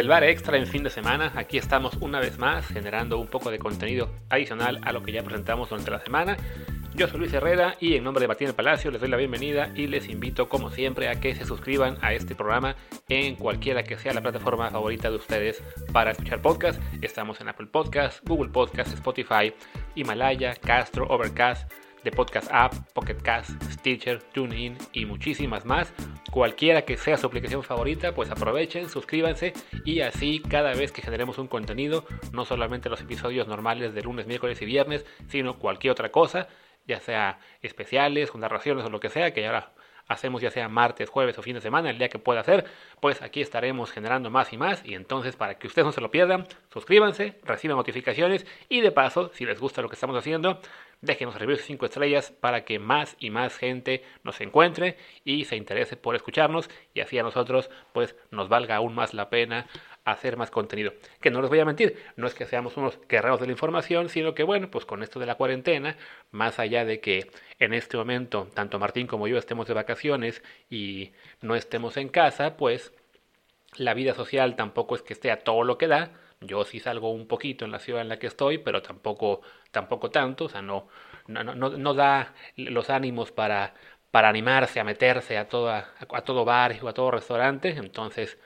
El bar extra en fin de semana, aquí estamos una vez más generando un poco de contenido adicional a lo que ya presentamos durante la semana. Yo soy Luis Herrera y en nombre de Martín del Palacio les doy la bienvenida y les invito como siempre a que se suscriban a este programa en cualquiera que sea la plataforma favorita de ustedes para escuchar podcast. Estamos en Apple Podcast, Google Podcast, Spotify, Himalaya, Castro, Overcast, The Podcast App, Pocket Cast, Stitcher, TuneIn y muchísimas más. Cualquiera que sea su aplicación favorita, pues aprovechen, suscríbanse y así cada vez que generemos un contenido, no solamente los episodios normales de lunes, miércoles y viernes, sino cualquier otra cosa, ya sea especiales, narraciones o lo que sea, que ahora hacemos ya sea martes, jueves o fin de semana, el día que pueda hacer, pues aquí estaremos generando más y más y entonces para que ustedes no se lo pierdan, suscríbanse, reciban notificaciones y de paso, si les gusta lo que estamos haciendo, déjenos reviews 5 estrellas para que más y más gente nos encuentre y se interese por escucharnos y así a nosotros pues nos valga aún más la pena hacer más contenido. Que no les voy a mentir, no es que seamos unos guerreros de la información, sino que bueno, pues con esto de la cuarentena, más allá de que en este momento tanto Martín como yo estemos de vacaciones y no estemos en casa, pues la vida social tampoco es que esté a todo lo que da. Yo sí salgo un poquito en la ciudad en la que estoy, pero tampoco, tampoco tanto, o sea, no, no, no, no da los ánimos para, para animarse a meterse a, toda, a todo bar o a todo restaurante. Entonces,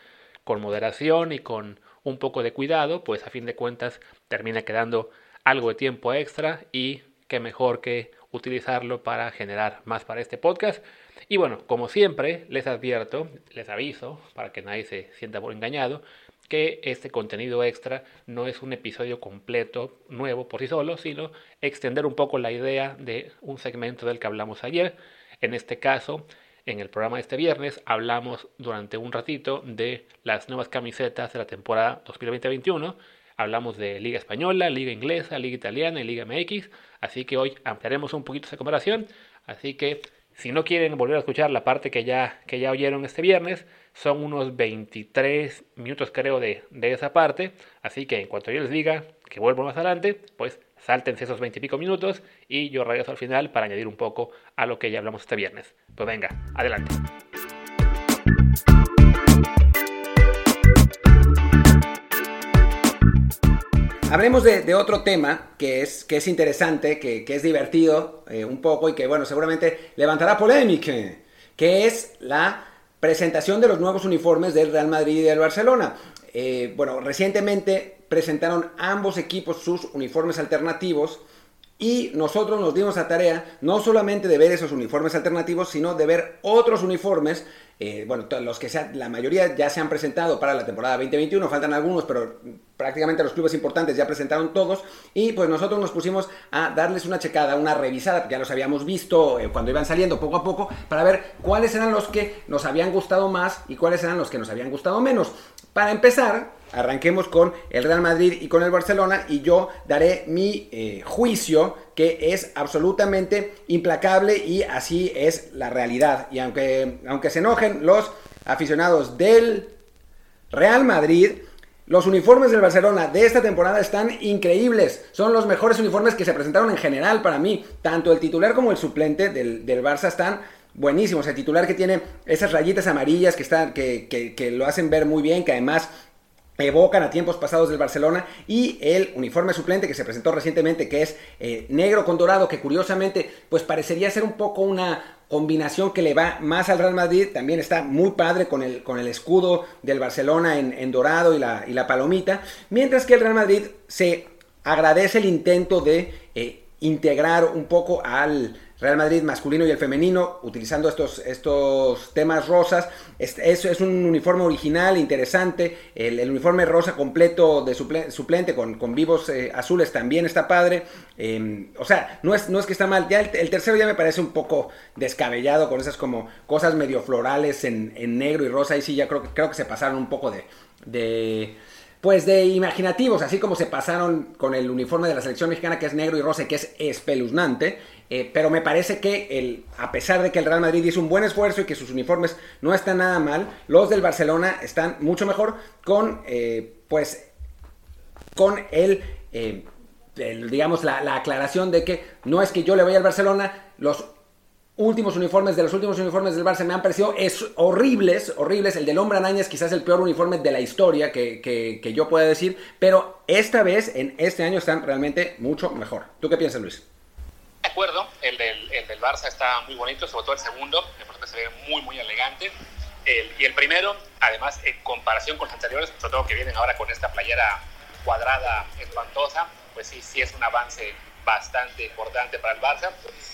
con moderación y con un poco de cuidado, pues a fin de cuentas termina quedando algo de tiempo extra y qué mejor que utilizarlo para generar más para este podcast. Y bueno, como siempre, les advierto, les aviso, para que nadie se sienta por engañado, que este contenido extra no es un episodio completo nuevo por sí solo, sino extender un poco la idea de un segmento del que hablamos ayer. En este caso, en el programa de este viernes hablamos durante un ratito de las nuevas camisetas de la temporada 2020-21. Hablamos de Liga Española, Liga Inglesa, Liga Italiana y Liga MX. Así que hoy ampliaremos un poquito esa comparación. Así que si no quieren volver a escuchar la parte que ya, que ya oyeron este viernes, son unos 23 minutos creo de, de esa parte. Así que en cuanto yo les diga que vuelvo más adelante, pues Sáltense esos 20 y pico minutos y yo regreso al final para añadir un poco a lo que ya hablamos este viernes. Pues venga, adelante. Hablemos de, otro tema que es, que es interesante, que, es divertido eh, un poco y que, bueno, seguramente levantará polémica, que es la presentación de los nuevos uniformes del Real Madrid y del Barcelona. Eh, bueno, recientemente presentaron ambos equipos sus uniformes alternativos y nosotros nos dimos a tarea no solamente de ver esos uniformes alternativos, sino de ver otros uniformes. Eh, bueno, los que sea, la mayoría ya se han presentado para la temporada 2021, faltan algunos, pero prácticamente los clubes importantes ya presentaron todos. Y pues nosotros nos pusimos a darles una checada, una revisada, ya los habíamos visto eh, cuando iban saliendo poco a poco, para ver cuáles eran los que nos habían gustado más y cuáles eran los que nos habían gustado menos. Para empezar, arranquemos con el Real Madrid y con el Barcelona y yo daré mi eh, juicio que es absolutamente implacable y así es la realidad. Y aunque, aunque se enojen los aficionados del Real Madrid, los uniformes del Barcelona de esta temporada están increíbles. Son los mejores uniformes que se presentaron en general para mí. Tanto el titular como el suplente del, del Barça están buenísimos. El titular que tiene esas rayitas amarillas que, están, que, que, lo hacen ver muy bien, que además evocan a tiempos pasados del Barcelona y el uniforme suplente que se presentó recientemente que es eh, negro con dorado que curiosamente pues parecería ser un poco una combinación que le va más al Real Madrid también está muy padre con el, con el escudo del Barcelona en, dorado y la, y la, palomita mientras que el Real Madrid se agradece el intento de eh, integrar un poco al Real Madrid masculino y el femenino, utilizando estos, estos temas rosas. Es, es, un uniforme original, interesante. El, uniforme rosa completo de suplente con, con vivos eh, azules también está padre. Em, o sea, no es, no es que está mal. Ya el, tercero ya me parece un poco descabellado con esas como cosas medio florales en, negro y rosa. Y sí, ya creo, creo que se pasaron un poco de, de pues de imaginativos, así como se pasaron con el uniforme de la selección mexicana que es negro y rosa que es espeluznante. Eh, pero me parece que el, a pesar de que el Real Madrid hizo un buen esfuerzo y que sus uniformes no están nada mal, los del Barcelona están mucho mejor con, eh, pues, con el, eh, digamos, la, la aclaración de que no es que yo le vaya al Barcelona, los últimos uniformes, de los últimos uniformes del Barça me han parecido es horribles, horribles. El del Hombre Araña es quizás el peor uniforme de la historia que, que, yo pueda decir, pero esta vez, en este año, están realmente mucho mejor. ¿Tú qué piensas, Luis? De acuerdo, el del, el del Barça está muy bonito, sobre todo el segundo, que se ve muy, muy elegante. y el primero, además, en comparación con los anteriores, sobre todo que vienen ahora con esta playera cuadrada espantosa, pues sí, sí es un avance bastante importante para el Barça.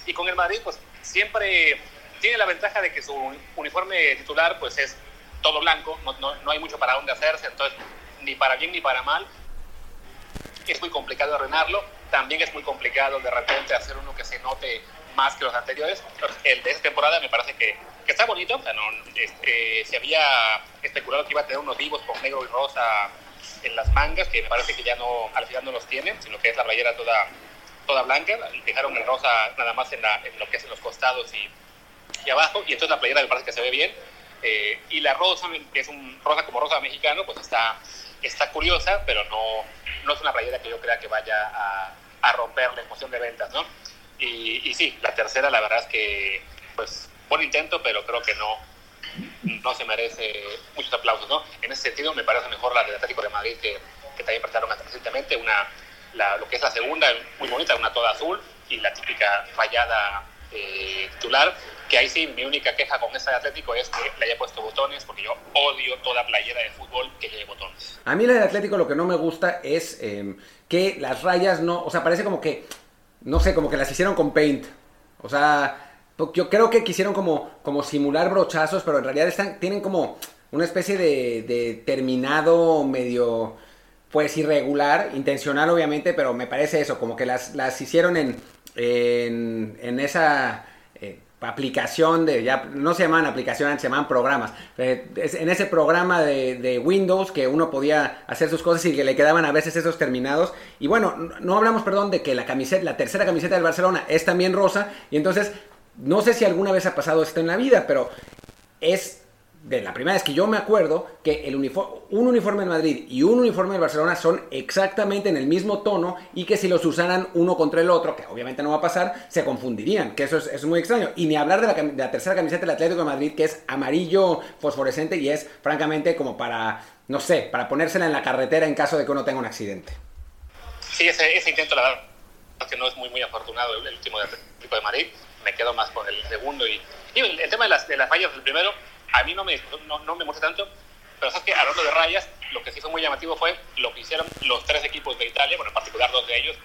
Y con el Madrid, pues siempre tiene la ventaja de que su uniforme titular pues es todo blanco, no, no, no, hay mucho para dónde hacerse, entonces ni para bien ni para mal. Es muy complicado arruinarlo, también es muy complicado de repente hacer uno que se note más que los anteriores. El de esta temporada me parece que, que está bonito, o sea, no, este, se había especulado que iba a tener unos vivos con negro y rosa en las mangas, que me parece que ya no, al final no los tienen, sino que es la playera toda toda blanca, dejaron el rosa nada más en, la, en lo que es en los costados y, y, abajo, y entonces la playera me parece que se ve bien. Eh, y la rosa, que es un rosa como rosa mexicano, pues está, está curiosa, pero no, no es una playera que yo crea que vaya a, a romper la emoción de ventas, ¿no? Y, y, sí, la tercera, la verdad es que, pues, buen intento, pero creo que no, no se merece muchos aplausos, ¿no? En ese sentido, me parece mejor la del Atlético de Madrid, que, que también prestaron recientemente, una lo que es la segunda, muy bonita, una toda azul, y la típica rayada eh, titular, que ahí sí, mi única queja con esa de Atlético es que le haya puesto botones, porque yo odio toda playera de fútbol que lleve botones. A mí la de Atlético lo que no me gusta es em, que las rayas no, o sea, parece como que, no sé, como que las hicieron con paint. O sea, yo creo que quisieron como, como simular brochazos, pero en realidad están, tienen como una especie de, de terminado medio pues irregular, intencional obviamente, pero me parece eso, como que las, las hicieron en, en, esa eh, aplicación de, ya no se llaman aplicaciones, se llaman programas, eh, en ese programa de, Windows que uno podía hacer sus cosas y que le quedaban a veces esos terminados. Y bueno, no, hablamos, perdón, de que la camiseta, la tercera camiseta del Barcelona es también rosa, y entonces, no sé si alguna vez ha pasado esto en la vida, pero es de la primera vez que yo me acuerdo que el uniforme, un uniforme de Madrid y un uniforme de Barcelona son exactamente en el mismo tono y que si los usaran uno contra el otro, que obviamente no va a pasar, se confundirían, que eso es, muy extraño. Y ni hablar de la, tercera camiseta del Atlético de Madrid, que es amarillo fosforescente y es francamente como para, no sé, para ponérsela en la carretera en caso de que uno tenga un accidente. Sí, ese, intento, la verdad, que no es muy, afortunado el, último del Atlético de Madrid. Me quedo más con el segundo y, el, tema de las, de las fallas del primero a mí no me, no, no me muestra tanto, pero sabes que hablando de rayas, lo que sí fue muy llamativo fue lo que hicieron los tres equipos de Italia, bueno, en particular dos de ellos,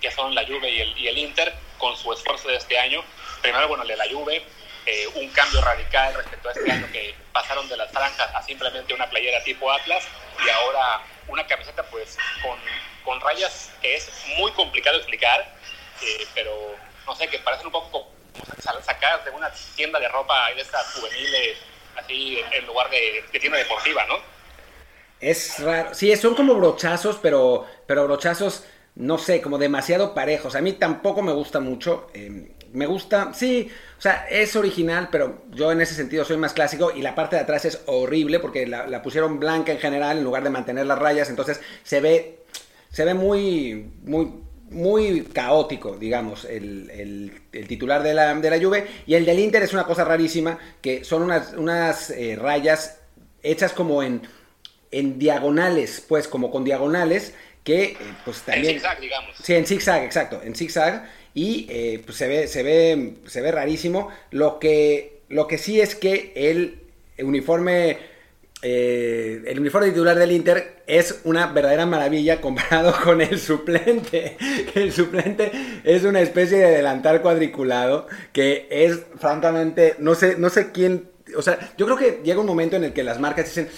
que son la Juve y el, y el Inter, con su esfuerzo de este año. Primero, bueno, de la Juve, eh, un cambio radical respecto a este año que pasaron de las franjas a simplemente una playera tipo Atlas y ahora una camiseta pues con, con rayas que es muy complicado explicar, eh, pero no sé, que parecen un poco sacar de una tienda de ropa de estas juveniles, así en lugar de, tienda deportiva, ¿no? Es raro. Sí, son como brochazos, pero, pero brochazos, no sé, como demasiado parejos. A mí tampoco me gusta mucho. Em, me gusta, sí, o sea, es original, pero yo en ese sentido soy más clásico y la parte de atrás es horrible porque la, la pusieron blanca en general en lugar de mantener las rayas, entonces se ve, se ve muy, muy, muy caótico, digamos, el, titular de la, de la, Juve. Y el del Inter es una cosa rarísima, que son unas, unas eh, rayas hechas como en, en diagonales, pues como con diagonales, que eh, pues también... En zigzag, digamos. Sí, en zigzag, exacto, en zigzag. Y eh, pues se ve, se, ve, se ve rarísimo. Lo que, lo que sí es que el uniforme eh, el uniforme titular del Inter es una verdadera maravilla comparado con el suplente. El suplente es una especie de delantal cuadriculado que es francamente, no sé, no sé quién o sea, yo creo que llega un momento en el que las marcas dicen,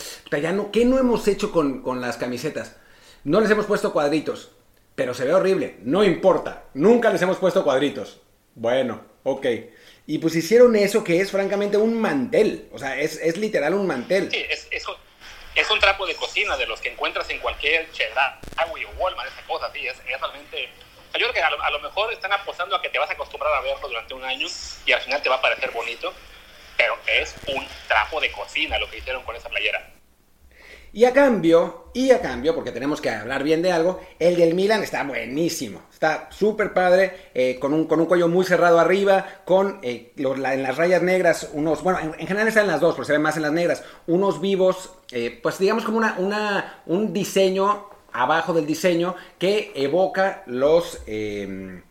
ya no, ¿qué no hemos hecho con, con, las camisetas? No les hemos puesto cuadritos, pero se ve horrible, no importa, nunca les hemos puesto cuadritos. Bueno, ok. Y pues hicieron eso que es francamente un mantel. O sea, es, es literal un mantel. Sí, es, es, es, un, trapo de cocina de los que encuentras en cualquier Chedraui o Walmart, esa cosa, sí, es, realmente... yo creo que a lo, a lo, mejor están apostando a que te vas a acostumbrar a verlo durante un año y al final te va a parecer bonito, pero es un trapo de cocina lo que hicieron con esa playera. Y a cambio, y a cambio, porque tenemos que hablar bien de algo, el del Milan está buenísimo. Está súper padre, eh, con, un, con un cuello muy cerrado arriba, con eh, en las rayas negras unos, bueno, en, general están las dos, pero se ven más en las negras, unos vivos, eh, pues digamos como una, una, un diseño abajo del diseño que evoca los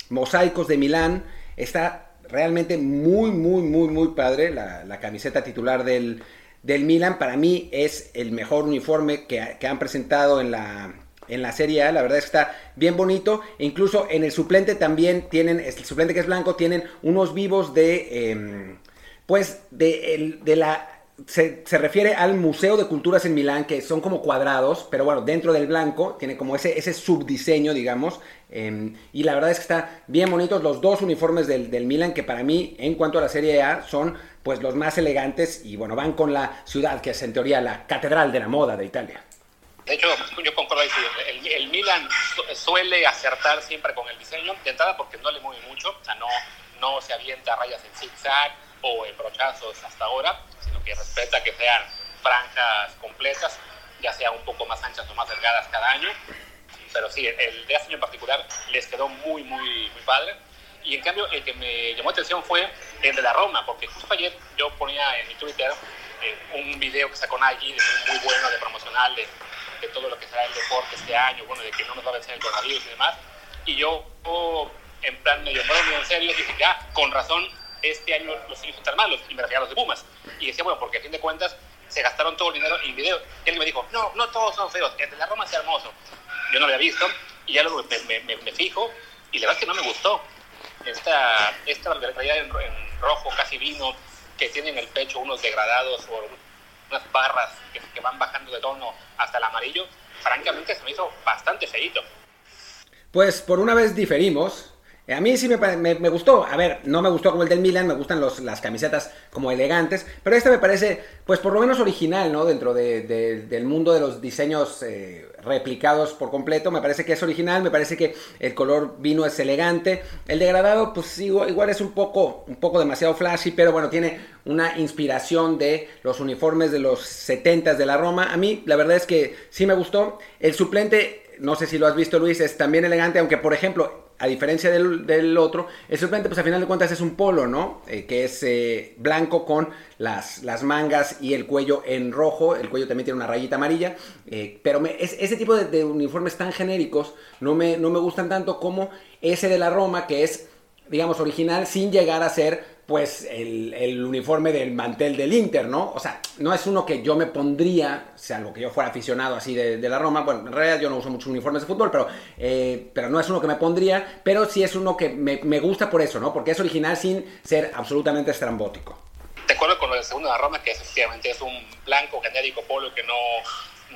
mosaicos de Milán. Está realmente muy, muy, muy, muy padre la camiseta titular del, del Milan. Para mí es el mejor uniforme que, han presentado en la, en la Serie A. La verdad es que está bien bonito. E incluso en el suplente también tienen, el suplente que es blanco, tienen unos vivos de, em, pues, de, de la... Se, refiere al Museo de Culturas en Milán, que son como cuadrados, pero bueno, dentro del blanco tiene como ese, ese subdiseño, digamos. Em, y la verdad es que está bien bonitos los dos uniformes del, del Milan, que para mí, en cuanto a la Serie A, son pues los más elegantes y bueno, van con la ciudad que es en teoría la catedral de la moda de Italia. De hecho, yo concuerdo ahí, el, el, Milan suele acertar siempre con el diseño, de entrada porque no le mueve mucho, o sea, no, no se avienta rayas en zigzag o en brochazos hasta ahora, sino que respeta que sean franjas completas, ya sea un poco más anchas o más delgadas cada año. Pero sí, el de este año en particular les quedó muy, muy, muy padre. Y en cambio, el que me llamó atención fue el de la Roma, porque justo ayer yo ponía en mi Twitter eh, un video que sacó Nike muy, bueno de promocional de, de, todo lo que será el deporte este año, bueno, de que no nos va a vencer el coronavirus y demás. Y yo, oh, en plan medio medio en serio, dije, ya, con razón, este año los niños son tan malos, y me refiero a los de Pumas. Y decía, bueno, porque a fin de cuentas se gastaron todo el dinero en video. Y él me dijo, no, no todos son feos, el de la Roma es hermoso. Yo no lo había visto, y ya luego me, me, me fijo, y la verdad es que no me gustó esta, esta realidad en, rojo casi vino, que tiene en el pecho unos degradados o unas barras que, que, van bajando de tono hasta el amarillo, francamente se me hizo bastante feito. Pues por una vez diferimos, a mí sí me, me, gustó. A ver, no me gustó como el del Milan, me gustan los, las camisetas como elegantes, pero esta me parece, pues por lo menos original, ¿no? Dentro de, del mundo de los diseños eh, replicados por completo, me parece que es original, me parece que el color vino es elegante. El degradado, pues igual, igual es un poco, un poco demasiado flashy, pero bueno, tiene una inspiración de los uniformes de los 70 de la Roma. A mí, la verdad es que sí me gustó. El suplente, no sé si lo has visto, Luis, es también elegante, aunque por ejemplo a diferencia del, otro, el suplente, pues a final de cuentas es un polo, ¿no? Eh, que es eh, blanco con las, las mangas y el cuello en rojo. El cuello también tiene una rayita amarilla. Eh, pero es, ese tipo de, de, uniformes tan genéricos no me, no me gustan tanto como ese de la Roma, que es, digamos, original sin llegar a ser pues el, uniforme del mantel del Inter, ¿no? O sea, no es uno que yo me pondría, salvo que yo fuera aficionado así de, la Roma, bueno, en realidad yo no uso muchos uniformes de fútbol, pero, eh, pero no es uno que me pondría, pero sí es uno que me, gusta por eso, ¿no? Porque es original sin ser absolutamente estrambótico. De acuerdo con lo del segundo de la Roma, que efectivamente es un blanco genérico polo que no,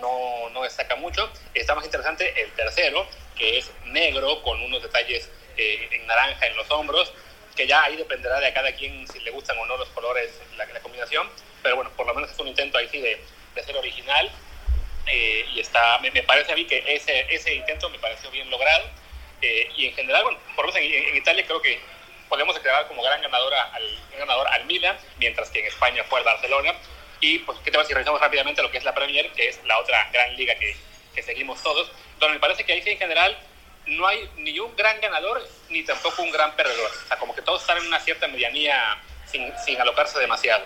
no, no destaca mucho. Está más interesante el tercero, que es negro con unos detalles eh, en naranja en los hombros que ya ahí dependerá de cada quien si le gustan o no los colores, la, combinación, pero bueno, por lo menos es un intento ahí sí de, de ser original eh, y está, me, parece a mí que ese, ese intento me pareció bien logrado eh, y en general, bueno, por lo menos en, Italia creo que podemos declarar como gran ganadora al, ganador al Milan, mientras que en España fue el Barcelona. Y pues, ¿qué te vas si revisamos rápidamente lo que es la Premier, que es la otra gran liga que, que seguimos todos? Donde me parece que ahí sí en general no hay ni un gran ganador ni tampoco un gran perdedor. O sea, como que todos están en una cierta medianía sin, sin alocarse demasiado.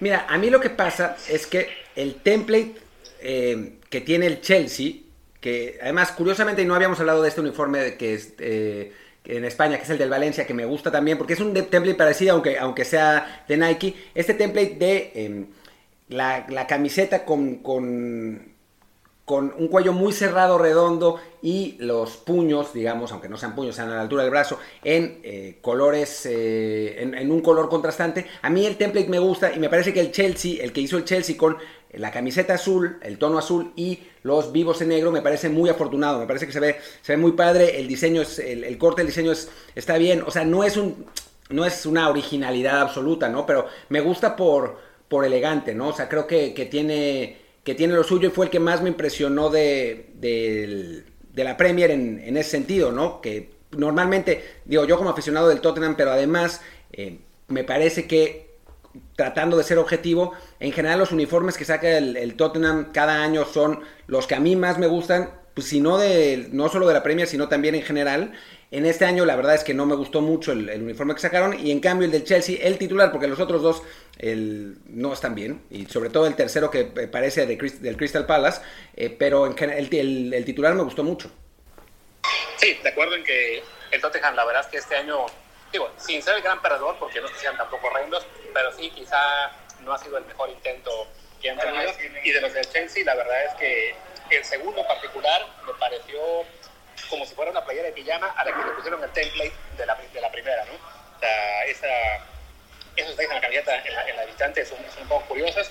Mira, a mí lo que pasa es que el template eh, que tiene el Chelsea, que además curiosamente no habíamos hablado de este uniforme que es... Eh, en España, que es el del Valencia, que me gusta también, porque es un template parecido, aunque, aunque sea de Nike. Este template de em, la, la, camiseta con, con con un cuello muy cerrado, redondo y los puños, digamos, aunque no sean puños, sean a la altura del brazo, en eh, colores, eh, en, un color contrastante. A mí el template me gusta y me parece que el Chelsea, el que hizo el Chelsea con la camiseta azul, el tono azul y los vivos en negro, me parece muy afortunado, me parece que se ve, se ve muy padre, el diseño, es, el, corte del diseño es, está bien, o sea, no es, un, no es una originalidad absoluta, ¿no? Pero me gusta por, por elegante, ¿no? O sea, creo que, que tiene que tiene lo suyo y fue el que más me impresionó de, de, la Premier en, ese sentido, ¿no? Que normalmente, digo, yo como aficionado del Tottenham, pero además eh, me parece que tratando de ser objetivo, en general los uniformes que saca el, Tottenham cada año son los que a mí más me gustan, pues no, de, no solo de la Premier, sino también en general. En este año la verdad es que no me gustó mucho el, uniforme que sacaron y en cambio el del Chelsea, el titular, porque los otros dos no están bien, y sobre todo el tercero que parece de, del Crystal Palace, eh, pero en el, el, titular me gustó mucho. Sí, de acuerdo en que el Tottenham la verdad es que este año, digo, sin ser el gran perdedor, porque no sean tampoco horrendos, pero sí quizá no ha sido el mejor intento que han tenido. Y de los del Chelsea, la verdad es que el segundo particular me pareció como si fuera una playera de pijama a la que le pusieron el template de la, de la primera, ¿no? O sea, esa, esos detalles en la camiseta en la, en la distante son, son, un poco curiosos.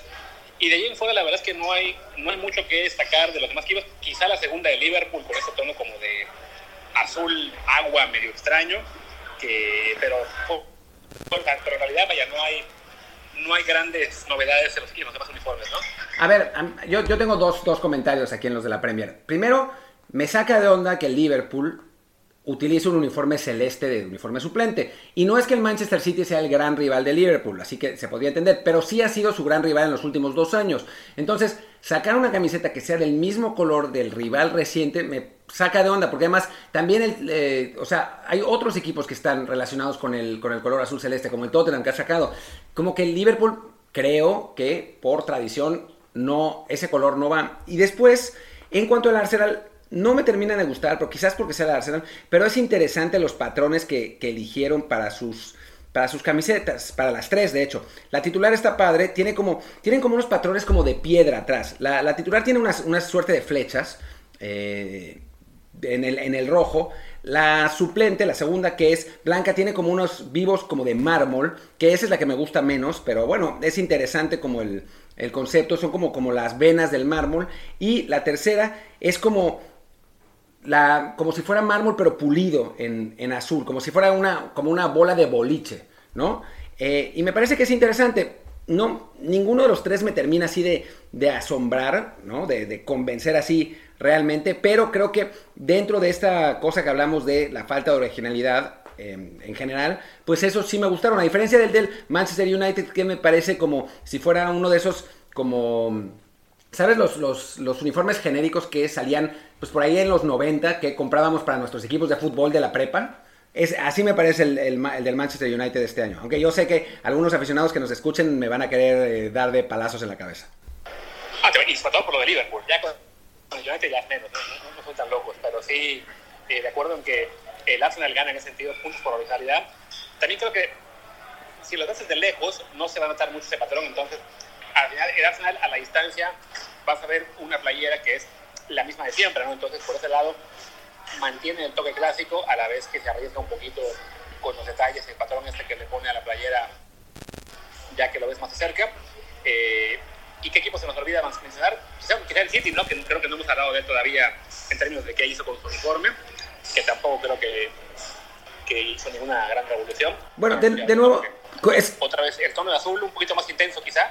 Y de ahí en fuera, la verdad es que no hay, no hay mucho que destacar de los demás equipos. Quizá la segunda de Liverpool, con ese tono como de azul agua medio extraño, que, pero, pero en realidad, vaya, no hay, no hay grandes novedades en los, en los demás uniformes, ¿no? A ver, yo, yo tengo dos, dos comentarios aquí en los de la Premier. Primero, me saca de onda que el Liverpool utilice un uniforme celeste de uniforme suplente. Y no es que el Manchester City sea el gran rival de Liverpool, así que se podría entender, pero sí ha sido su gran rival en los últimos dos años. Entonces, sacar una camiseta que sea del mismo color del rival reciente me saca de onda, porque además también, el, eh, o sea, hay otros equipos que están relacionados con el, con el color azul celeste, como el Tottenham que ha sacado. Como que el Liverpool, creo que por tradición, no, ese color no va. Y después, en cuanto al Arsenal, no me terminan de gustar, pero quizás porque sea el Arsenal, pero es interesante los patrones que, eligieron para sus, para sus camisetas, para las tres, de hecho. La titular está padre, tiene como, tienen como unos patrones como de piedra atrás. La, titular tiene una, suerte de flechas eh, en, el, en el rojo. La suplente, la segunda que es blanca, tiene como unos vivos como de mármol, que esa es la que me gusta menos, pero bueno, es interesante como el, el concepto, son como, como las venas del mármol. Y la tercera es como la, como si fuera mármol pero pulido en, azul, como si fuera una, como una bola de boliche, ¿no? Eh, y me parece que es interesante. No, ninguno de los tres me termina así de, de asombrar, ¿no? De, convencer así realmente, pero creo que dentro de esta cosa que hablamos de la falta de originalidad em, en general, pues eso sí me gustaron. A diferencia del del Manchester United, que me parece como si fuera uno de esos como ¿Sabes los, los, uniformes genéricos que salían pues por ahí en los 90 que comprábamos para nuestros equipos de fútbol de la prepa? Es, así me parece el, el, del Manchester United este año. Aunque yo sé que algunos aficionados que nos escuchen me van a querer eh, dar de palazos en la cabeza. Ah, y sobre todo por lo de Liverpool. Ya con el United ya es menos, no, no, son tan locos. Pero sí, eh, de acuerdo en que el Arsenal gana en ese sentido puntos por originalidad. También creo que si lo haces de lejos no se va a notar mucho ese patrón. Entonces, al final el Arsenal a la distancia vas a ver una playera que es la misma de siempre, ¿no? Entonces, por ese lado, mantiene el toque clásico a la vez que se arriesga un poquito con los detalles, el patrón este que le pone a la playera ya que lo ves más de cerca. Eh, ¿Y qué equipo se nos olvida mencionar? Quizá, el City, ¿no? Que creo que no hemos hablado de él todavía en términos de qué hizo con su uniforme, que tampoco creo que, que hizo ninguna gran revolución. Bueno, de, de nuevo... Otra vez, el tono de azul un poquito más intenso quizá,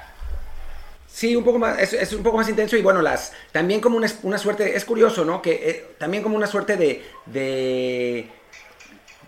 Sí, un poco más, es, un poco más intenso y bueno, las también como una, una suerte, es curioso, ¿no? Que eh, también como una suerte de, de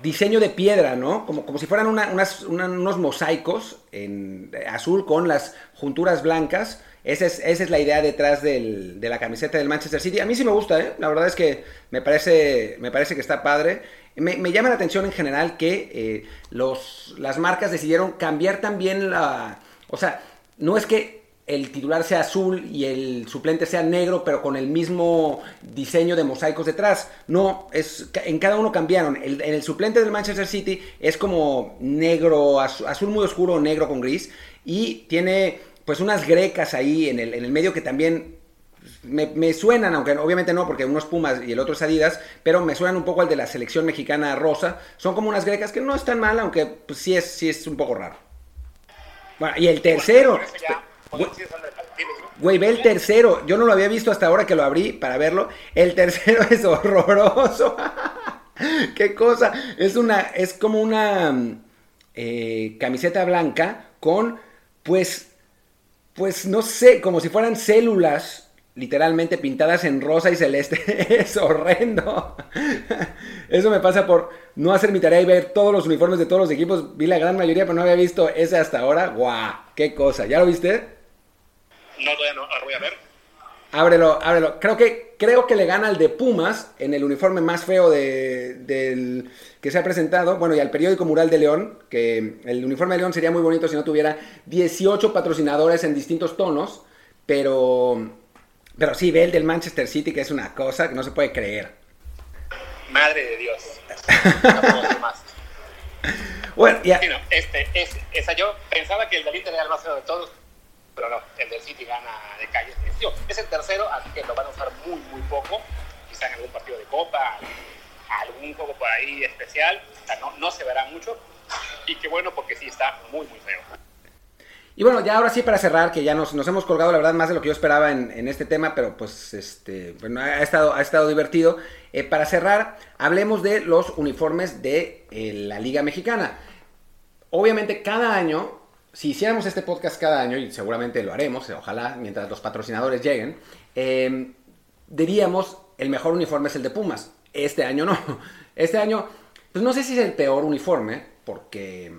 diseño de piedra, ¿no? Como, como si fueran unos mosaicos en azul con las junturas blancas. Esa es, esa es la idea detrás del, de la camiseta del Manchester City. A mí sí me gusta, ¿eh? La verdad es que me parece, me parece que está padre. Me, llama la atención en general que eh, los, las marcas decidieron cambiar también la... O sea, no es que el titular sea azul y el suplente sea negro, pero con el mismo diseño de mosaicos detrás. No, es en cada uno cambiaron. en el suplente del Manchester City es como negro, azul, muy oscuro, negro con gris. Y tiene pues unas grecas ahí en el, el medio que también me, suenan, aunque obviamente no, porque uno es Pumas y el otro es Adidas, pero me suenan un poco al de la selección mexicana rosa. Son como unas grecas que no están mal, aunque pues, sí, es, sí es un poco raro. Bueno, y el tercero... Güey, ve el tercero. Yo no lo había visto hasta ahora que lo abrí para verlo. El tercero es horroroso. Qué cosa. Es una, es como una eh, camiseta blanca con, pues, pues no sé, como si fueran células literalmente pintadas en rosa y celeste. es horrendo. Eso me pasa por no hacer mi tarea y ver todos los uniformes de todos los equipos. Vi la gran mayoría, pero no había visto ese hasta ahora. ¡Guau! ¡Qué cosa! ¿Ya lo viste? No, todavía no. Ahora voy a ver. Ábrelo, ábrelo. Creo que, creo que le gana al de Pumas en el uniforme más feo de, del que se ha presentado. Bueno, y al periódico Mural de León, que el uniforme de León sería muy bonito si no tuviera 18 patrocinadores en distintos tonos. Pero, pero sí, ve el del Manchester City, que es una cosa que no se puede creer. Madre de Dios. No más. Bueno, ya. Sí, no, este, es, esa yo pensaba que el del Inter era el más feo de todos, pero no, el del City gana de calle. Es el tercero, así que lo van a usar muy, muy poco, quizá en algún partido de Copa, algún juego por ahí especial, o sea, no, no se verá mucho, y qué bueno porque sí está muy, muy feo. Y bueno, ya ahora sí para cerrar, que ya nos, nos hemos colgado la verdad más de lo que yo esperaba en, en este tema, pero pues este, bueno, ha estado, ha estado divertido. Eh, para cerrar, hablemos de los uniformes de eh, la Liga Mexicana. Obviamente cada año, si hiciéramos este podcast cada año, y seguramente lo haremos, ojalá, mientras los patrocinadores lleguen, eh, diríamos el mejor uniforme es el de Pumas. Este año no. Este año, pues no sé si es el peor uniforme, porque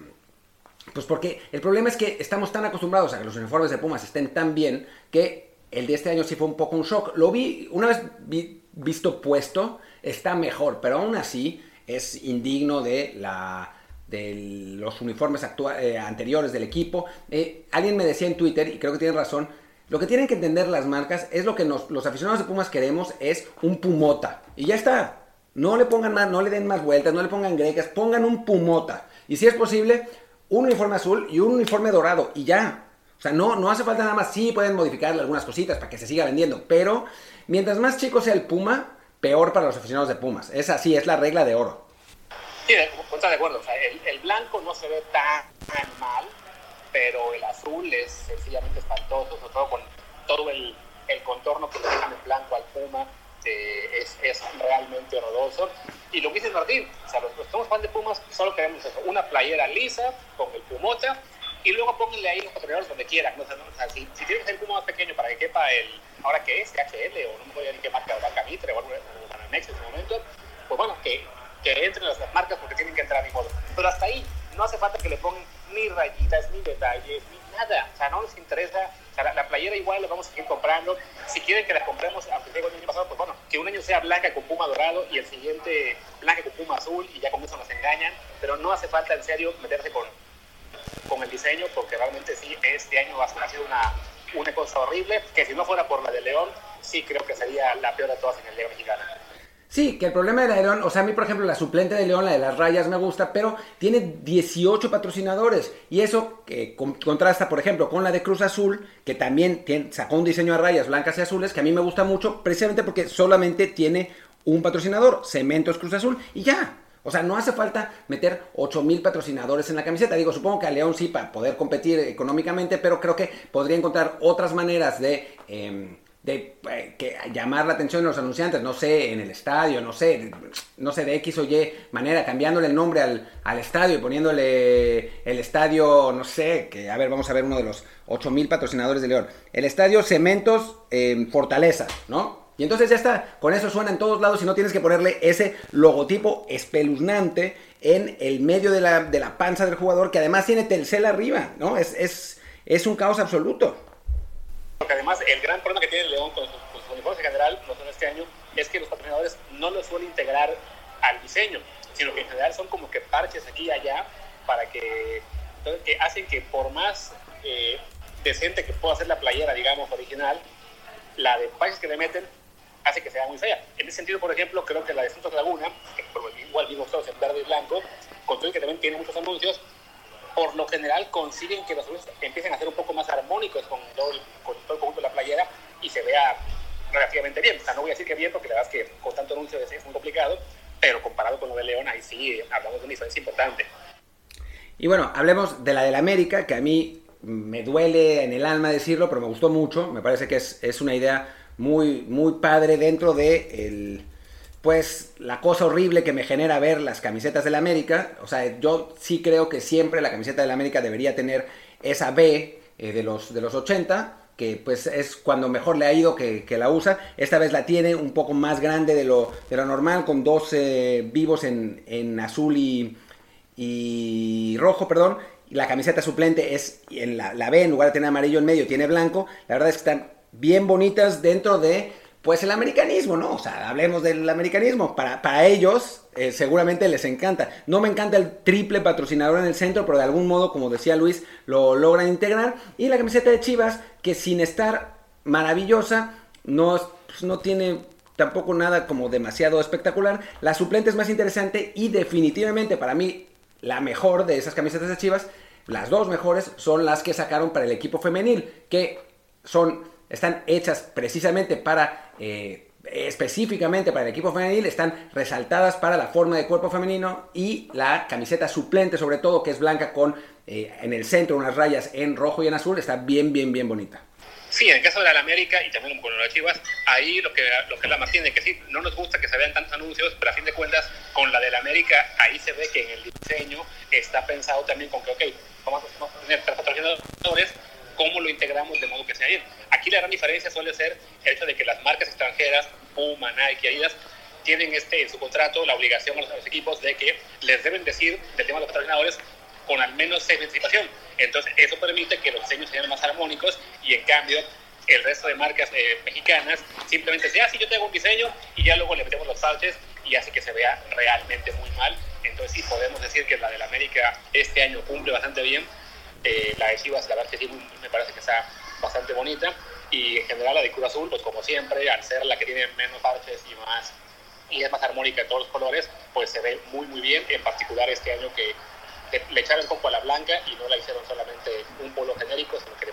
pues porque el problema es que estamos tan acostumbrados a que los uniformes de Pumas estén tan bien que el de este año sí fue un poco un shock. Lo vi, una vez vi- visto puesto, está mejor, pero aún así es indigno de la de los uniformes eh, anteriores del equipo. Eh, alguien me decía en Twitter, y creo que tiene razón, lo que tienen que entender las marcas es lo que nos- los aficionados de Pumas queremos, es un pumota. Y ya está. No le pongan más, no le den más vueltas, no le pongan grecas, pongan un pumota. Y si es posible, un uniforme azul y un uniforme dorado. Y ya. O sea, no, no hace falta nada más. Sí, pueden modificarle algunas cositas para que se siga vendiendo. Pero mientras más chico sea el Puma, peor para los aficionados de Pumas. Es así, es la regla de oro. Sí, de, de acuerdo. El, el blanco no se ve tan, mal, pero el azul es sencillamente espantoso, sobre todo con todo el, el contorno que le dejan en blanco al Puma. eh, es, es realmente horroroso. Y lo que dice Martín, o sea, los, que somos fan de Pumas solo queremos eso, una playera lisa con el Pumota y luego pónganle ahí los patrocinadores donde quieran. O sea, no- o sea, si, tienes el Puma más pequeño para que quepa el, ahora que es, HL o no me acuerdo ni qué marca, o algo, o Banamex en ese momento, pues bueno, que, que entren las marcas porque tienen que entrar ni modo. Pero hasta ahí no hace falta que le pongan ni rayitas, ni detalles, ni nada. O sea, no les interesa. O sea, la, la playera igual la vamos a seguir comprando. Si quieren que la compremos, aunque sea el año pasado, pues bueno, que un año sea blanca con puma dorado y el siguiente blanca con puma azul y ya con eso nos engañan. Pero no hace falta en serio meterse con, con el diseño porque realmente sí, este año ha ha sido una, una cosa horrible que si no fuera por la de León, sí creo que sería la peor de todas en el Liga Mexicana. Sí, que el problema de la León, o sea, a mí por ejemplo la suplente de León, la de las rayas me gusta, pero tiene 18 patrocinadores y eso que con- contrasta por ejemplo con la de Cruz Azul, que también tiene- sacó un diseño a rayas blancas y azules, que a mí me gusta mucho precisamente porque solamente tiene un patrocinador, Cementos Cruz Azul, y ya. O sea, no hace falta meter 8000 patrocinadores en la camiseta. Digo, supongo que a León sí para poder competir económicamente, pero creo que podría encontrar otras maneras de, em, de eh, que, llamar la atención de los anunciantes. No sé, en el estadio, no sé, no sé, de X o Y manera, cambiándole el nombre al, al estadio y poniéndole el estadio, no sé, que a ver, vamos a ver uno de los 8000 patrocinadores de León. El estadio Cementos em, Fortaleza, ¿no? Y entonces ya está, con eso suena en todos lados y no tienes que ponerle ese logotipo espeluznante en el medio de la, de la panza del jugador, que además tiene Telcel arriba, ¿no? Es, es, es un caos absoluto. Porque además el gran problema que tiene León con sus, con uniformes en general, no solo este año, es que los patrocinadores no los suelen integrar al diseño, sino que en general son como que parches aquí y allá para que, que hacen que por más eh, decente que pueda ser la playera, digamos, original, la de parches que le meten hace que sea muy fea. En ese sentido, por ejemplo, creo que la de Santos Laguna, que por- igual vimos todos en verde y blanco, con todo que también tiene muchos anuncios, por lo general consiguen que los anuncios empiecen a ser un poco más armónicos con todo, el, con todo el conjunto de la playera y se vea relativamente bien. O sea, no voy a decir que bien, porque la verdad es que con tanto anuncio es, es muy complicado, pero comparado con lo de León, ahí sí eh, hablamos de una diferencia importante. Y bueno, hablemos de la del América, que a mí me duele en el alma decirlo, pero me gustó mucho. Me parece que es, es una idea muy, muy padre dentro de el, pues, la cosa horrible que me genera ver las camisetas del América. O sea, yo sí creo que siempre la camiseta del América debería tener esa B eh, de, los, de los 80, que pues es cuando mejor le ha ido que, la usa. Esta vez la tiene un poco más grande de lo, de lo normal, con dos vivos en, azul y, y rojo, perdón. La camiseta suplente es en la, la B, en lugar de tener amarillo en medio, tiene blanco. La verdad es que están bien bonitas dentro de pues el americanismo, ¿no? O sea, hablemos del americanismo. Para, para ellos, eh, seguramente les encanta. No me encanta el triple patrocinador en el centro, pero de algún modo, como decía Luis, lo logran integrar. Y la camiseta de Chivas, que sin estar maravillosa, no, pues, no tiene tampoco nada como demasiado espectacular. La suplente es más interesante y definitivamente para mí la mejor de esas camisetas de Chivas, las dos mejores son las que sacaron para el equipo femenil, que son están hechas precisamente para, eh, específicamente para el equipo femenil, están resaltadas para la forma de cuerpo femenino y la camiseta suplente sobre todo, que es blanca con eh, en el centro unas rayas en rojo y en azul, está bien, bien, bien bonita. Sí, en el caso de la América y también con las Chivas, ahí lo que, lo que la mantiene, que sí, no nos gusta que se vean tantos anuncios, pero a fin de cuentas, con la de la América, ahí se ve que en el diseño está pensado también con que, ok, vamos a tener tres patrocinadores, cómo lo integramos de modo que sea bien. Aquí la gran diferencia suele ser el hecho de que las marcas extranjeras, Puma, Nike, Adidas, tienen este, en su contrato la obligación a los, equipos de que les deben decir del tema de los patrocinadores con al menos seis de anticipación. Entonces, eso permite que los diseños sean más armónicos y, en cambio, el resto de marcas eh, mexicanas simplemente sea, ah, yo tengo un diseño y ya luego le metemos los salches y hace que se vea realmente muy mal. Entonces, sí, podemos decir que la de la América este año cumple bastante bien, eh, la de Chivas, la verdad que sí, me parece que está bastante bonita. Y en general la de Cruz Azul, pues como siempre, al ser la que tiene menos parches y más y es más armónica en todos los colores, pues se ve muy muy bien, en particular este año que le echaron un poco a la blanca y no la hicieron solamente un polo genérico, sino que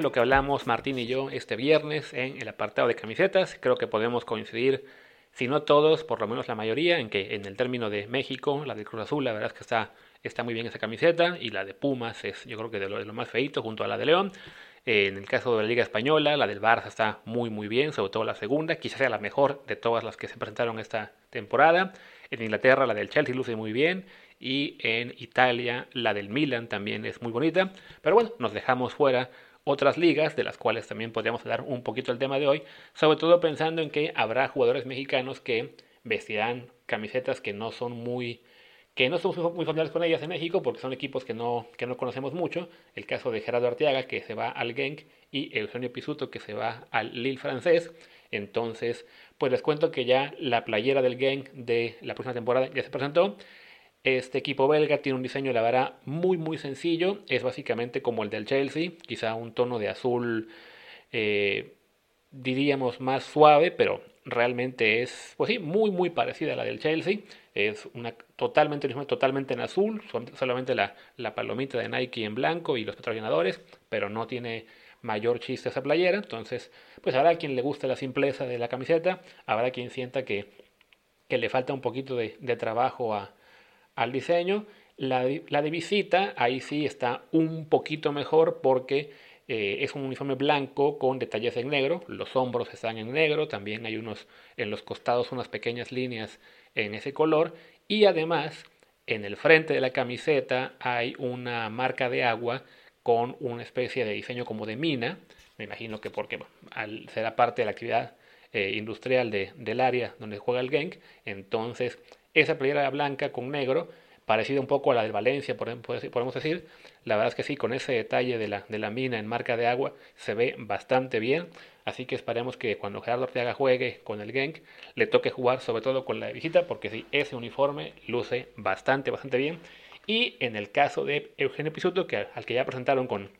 Lo que hablamos Martín y yo este viernes en el apartado de camisetas. Creo que podemos coincidir, si no todos, por lo menos la mayoría, en que en el término de México, la de Cruz Azul, la verdad es que está, está muy bien esa camiseta y la de Pumas es yo creo que de lo, de lo más feito junto a la de León. En el caso de la Liga Española, la del Barça está muy muy bien, sobre todo la segunda, quizás sea la mejor de todas las que se presentaron esta temporada. En Inglaterra la del Chelsea luce muy bien y en Italia la del Milan también es muy bonita. Pero bueno, nos dejamos fuera otras ligas, de las cuales también podríamos hablar un poquito el tema de hoy, sobre todo pensando en que habrá jugadores mexicanos que vestirán camisetas que no son muy que no somos muy familiares con ellas en México porque son equipos que no, que no conocemos mucho. El caso de Gerardo Arteaga que se va al Genk y Eugenio Pisuto que se va al Lille francés. Entonces, pues les cuento que ya la playera del Genk de la próxima temporada ya se presentó. Este equipo belga tiene un diseño, la verdad, muy muy sencillo. Es básicamente como el del Chelsea, quizá un tono de azul, eh, diríamos más suave, pero realmente es, pues sí, muy muy parecida a la del Chelsea. Es una totalmente totalmente en azul, solamente la, la palomita de Nike en blanco y los patrocinadores, pero no tiene mayor chiste esa playera. Entonces, pues habrá quien le guste la simpleza de la camiseta, habrá quien sienta que, que le falta un poquito de, de trabajo a, al diseño. La, de visita, ahí sí está un poquito mejor porque eh, es un uniforme blanco con detalles en negro. Los hombros están en negro, también hay unos en los costados unas pequeñas líneas en ese color. Y además, en el frente de la camiseta hay una marca de agua con una especie de diseño como de mina. Me imagino que porque al, será parte de la actividad eh, industrial del área donde juega el Genk. Entonces esa playera blanca con negro, parecida un poco a la de Valencia, podemos decir. La verdad es que sí, con ese detalle de la, de la mina en marca de agua se ve bastante bien. Así que esperemos que cuando Gerardo Arteaga juegue con el Genk, le toque jugar sobre todo con la de visita, porque sí, ese uniforme luce bastante, bastante bien. Y en el caso de Eugenio Pisuto, que, al que ya presentaron con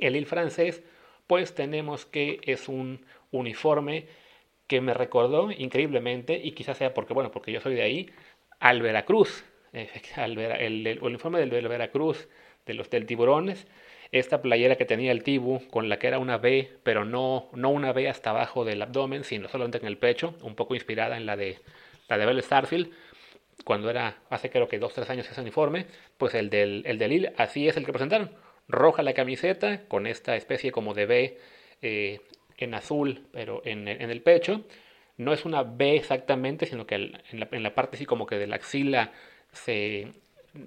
el Il francés, pues tenemos que es un uniforme que me recordó increíblemente, y quizás sea porque, bueno, porque yo soy de ahí, al Veracruz, el, informe del, Veracruz, de los del Tiburones, esta playera que tenía el Tibu, con la que era una B, pero no, no una B hasta abajo del abdomen, sino solamente en el pecho, un poco inspirada en la de, la de Bell Starfield, cuando era hace creo que dos tres años ese uniforme, pues el del, el del así es el que presentaron. Roja la camiseta, con esta especie como de B eh, en azul, pero en, el pecho. no es una B exactamente, sino que en la, parte así como que de la axila se,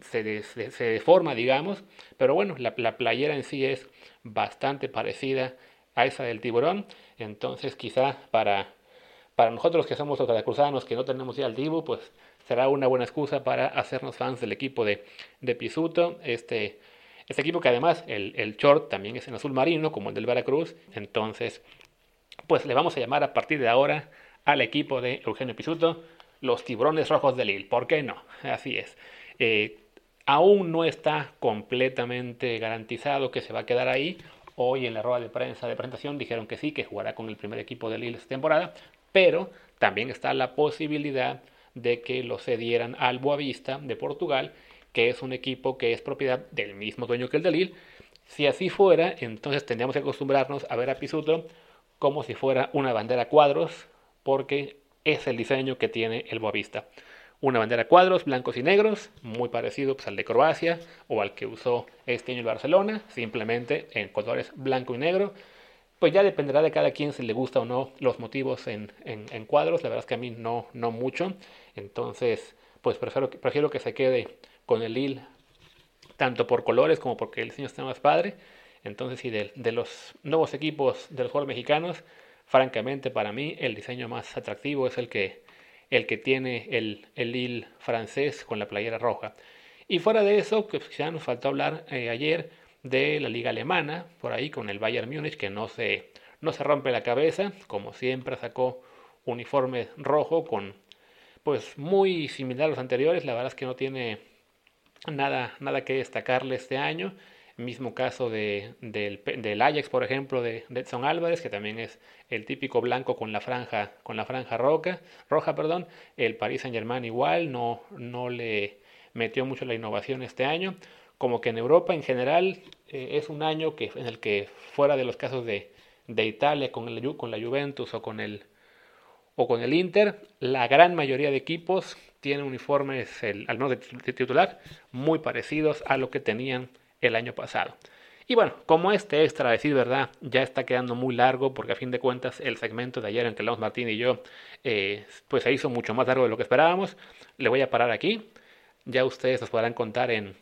se, deforma, digamos. Pero bueno, la, playera en sí es bastante parecida a esa del tiburón. Entonces quizá para, para nosotros que somos los veracruzanos que no tenemos ya el Dibu, pues será una buena excusa para hacernos fans del equipo de, de Pisuto. Este, este equipo que además el, el short también es en azul marino, como el del Veracruz. Entonces, pues le vamos a llamar a partir de ahora al equipo de Eugenio Pisuto los tiburones rojos de Lille. ¿Por qué no? Así es. Eh, aún no está completamente garantizado que se va a quedar ahí. Hoy en la rueda de prensa de presentación dijeron que sí, que jugará con el primer equipo de Lille esta temporada, pero también está la posibilidad de que lo cedieran al Boavista de Portugal, que es un equipo que es propiedad del mismo dueño que el de Lille. Si así fuera, entonces tendríamos que acostumbrarnos a ver a Pisuto como si fuera una bandera cuadros, porque es el diseño que tiene el Boavista. Una bandera cuadros blancos y negros, muy parecido pues, al de Croacia o al que usó este año el Barcelona, simplemente en colores blanco y negro. Pues ya dependerá de cada quien si le gusta o no los motivos en, cuadros. La verdad es que a mí no, no mucho. Entonces, pues prefiero, prefiero que se quede con el Lille, tanto por colores como porque el diseño está más padre. Entonces, sí, de, los nuevos equipos de los juegos mexicanos, francamente para mí el diseño más atractivo es el que, el que tiene el, el Lille francés con la playera roja. Y fuera de eso, que ya nos faltó hablar eh, ayer de la liga alemana, por ahí con el Bayern Múnich, que no se, no se rompe la cabeza, como siempre sacó uniforme rojo con pues muy similar a los anteriores, la verdad es que no tiene nada, nada que destacarle este año. Mismo caso de, del, Ajax, por ejemplo, de, Edson Álvarez, que también es el típico blanco con la franja, con la franja roja, roja. Perdón. El Paris Saint Germain igual, no, no le metió mucho la innovación este año. Como que en Europa en general eh, es un año que, en el que fuera de los casos de, de Italia con, el, con la Juventus o con el o con el Inter, la gran mayoría de equipos tienen uniformes, al menos de, titular, muy parecidos a lo que tenían el año pasado. Y bueno, como este extra, a decir verdad, ya está quedando muy largo, porque a fin de cuentas el segmento de ayer entre Lamos Martín y yo, eh, pues se hizo mucho más largo de lo que esperábamos, le voy a parar aquí. Ya ustedes nos podrán contar en,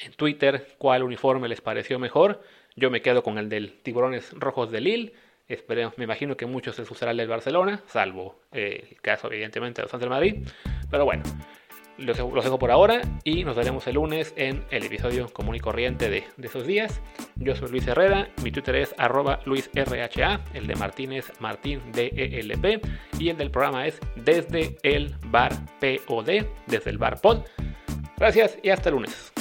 en Twitter cuál uniforme les pareció mejor. Yo me quedo con el del Tiburones Rojos de Lille Esperemos, me imagino que muchos se usarán el Barcelona, salvo eh, el caso evidentemente de los Santos Madrid. Pero bueno, los, dejo por ahora y nos veremos el lunes en el episodio común y corriente de, esos días. Yo soy Luis Herrera, mi Twitter es arroba luisrha, el de Martínez Martín DELP y el del programa es desde el bar POD, desde el bar POD. Gracias y hasta el lunes.